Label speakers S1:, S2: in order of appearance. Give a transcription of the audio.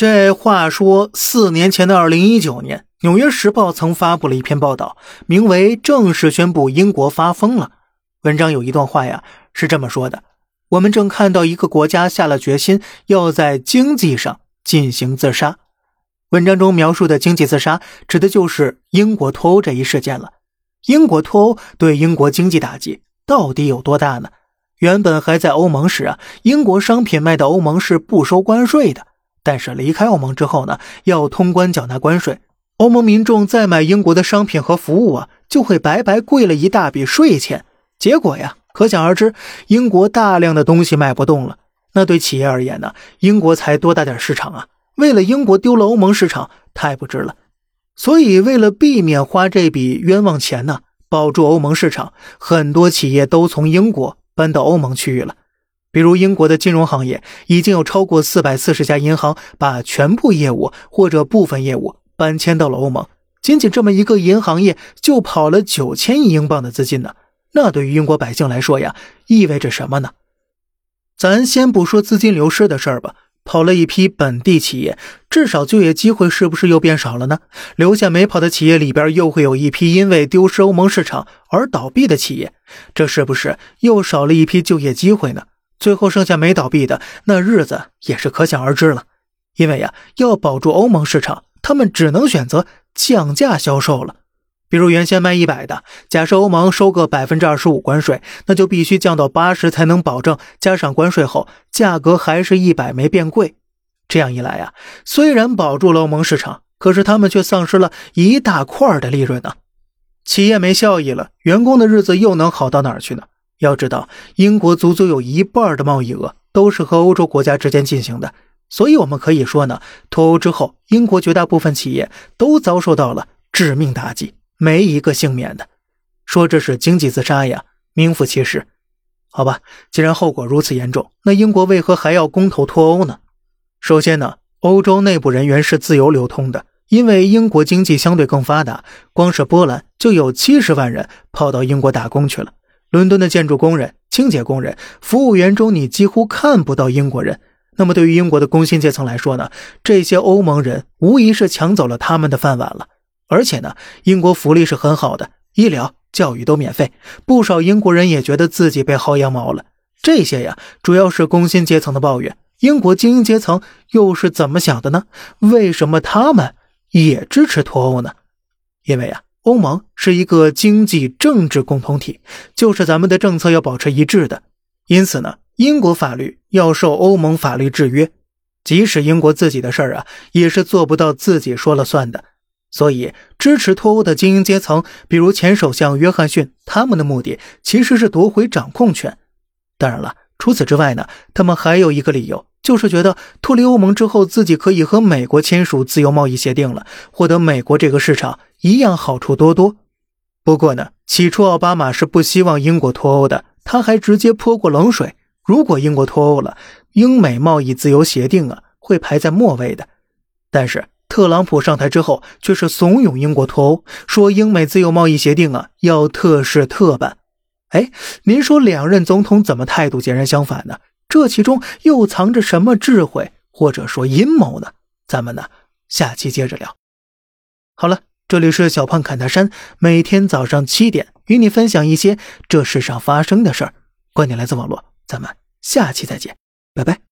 S1: 这话说，四年前的二零一九年，《纽约时报》曾发布了一篇报道，名为《正式宣布英国发疯了》。文章有一段话呀，是这么说的：“我们正看到一个国家下了决心，要在经济上进行自杀。”文章中描述的经济自杀，指的就是英国脱欧这一事件了。英国脱欧对英国经济打击到底有多大呢？原本还在欧盟时啊，英国商品卖到欧盟是不收关税的。但是离开欧盟之后呢，要通关缴纳关税，欧盟民众再买英国的商品和服务啊，就会白白贵了一大笔税钱。结果呀，可想而知，英国大量的东西卖不动了。那对企业而言呢，英国才多大点市场啊？为了英国丢了欧盟市场，太不值了。所以为了避免花这笔冤枉钱呢，保住欧盟市场，很多企业都从英国搬到欧盟区域了。比如英国的金融行业，已经有超过四百四十家银行把全部业务或者部分业务搬迁到了欧盟。仅仅这么一个银行业，就跑了九千亿英镑的资金呢。那对于英国百姓来说呀，意味着什么呢？咱先不说资金流失的事儿吧，跑了一批本地企业，至少就业机会是不是又变少了呢？留下没跑的企业里边，又会有一批因为丢失欧盟市场而倒闭的企业，这是不是又少了一批就业机会呢？最后剩下没倒闭的那日子也是可想而知了，因为呀，要保住欧盟市场，他们只能选择降价销售了。比如原先卖一百的，假设欧盟收个百分之二十五关税，那就必须降到八十才能保证加上关税后价格还是一百没变贵。这样一来呀，虽然保住了欧盟市场，可是他们却丧失了一大块的利润呢。企业没效益了，员工的日子又能好到哪儿去呢？要知道，英国足足有一半的贸易额都是和欧洲国家之间进行的，所以我们可以说呢，脱欧之后，英国绝大部分企业都遭受到了致命打击，没一个幸免的。说这是经济自杀呀，名副其实。好吧，既然后果如此严重，那英国为何还要公投脱欧呢？首先呢，欧洲内部人员是自由流通的，因为英国经济相对更发达，光是波兰就有七十万人跑到英国打工去了。伦敦的建筑工人、清洁工人、服务员中，你几乎看不到英国人。那么，对于英国的工薪阶层来说呢？这些欧盟人无疑是抢走了他们的饭碗了。而且呢，英国福利是很好的，医疗、教育都免费。不少英国人也觉得自己被薅羊毛了。这些呀，主要是工薪阶层的抱怨。英国精英阶层又是怎么想的呢？为什么他们也支持脱欧呢？因为啊。欧盟是一个经济政治共同体，就是咱们的政策要保持一致的。因此呢，英国法律要受欧盟法律制约，即使英国自己的事儿啊，也是做不到自己说了算的。所以，支持脱欧的精英阶层，比如前首相约翰逊，他们的目的其实是夺回掌控权。当然了，除此之外呢，他们还有一个理由。就是觉得脱离欧盟之后，自己可以和美国签署自由贸易协定了，获得美国这个市场一样好处多多。不过呢，起初奥巴马是不希望英国脱欧的，他还直接泼过冷水。如果英国脱欧了，英美贸易自由协定啊会排在末位的。但是特朗普上台之后，却是怂恿英国脱欧，说英美自由贸易协定啊要特事特办。哎，您说两任总统怎么态度截然相反呢？这其中又藏着什么智慧，或者说阴谋呢？咱们呢，下期接着聊。好了，这里是小胖侃大山，每天早上七点与你分享一些这世上发生的事儿。观点来自网络，咱们下期再见，拜拜。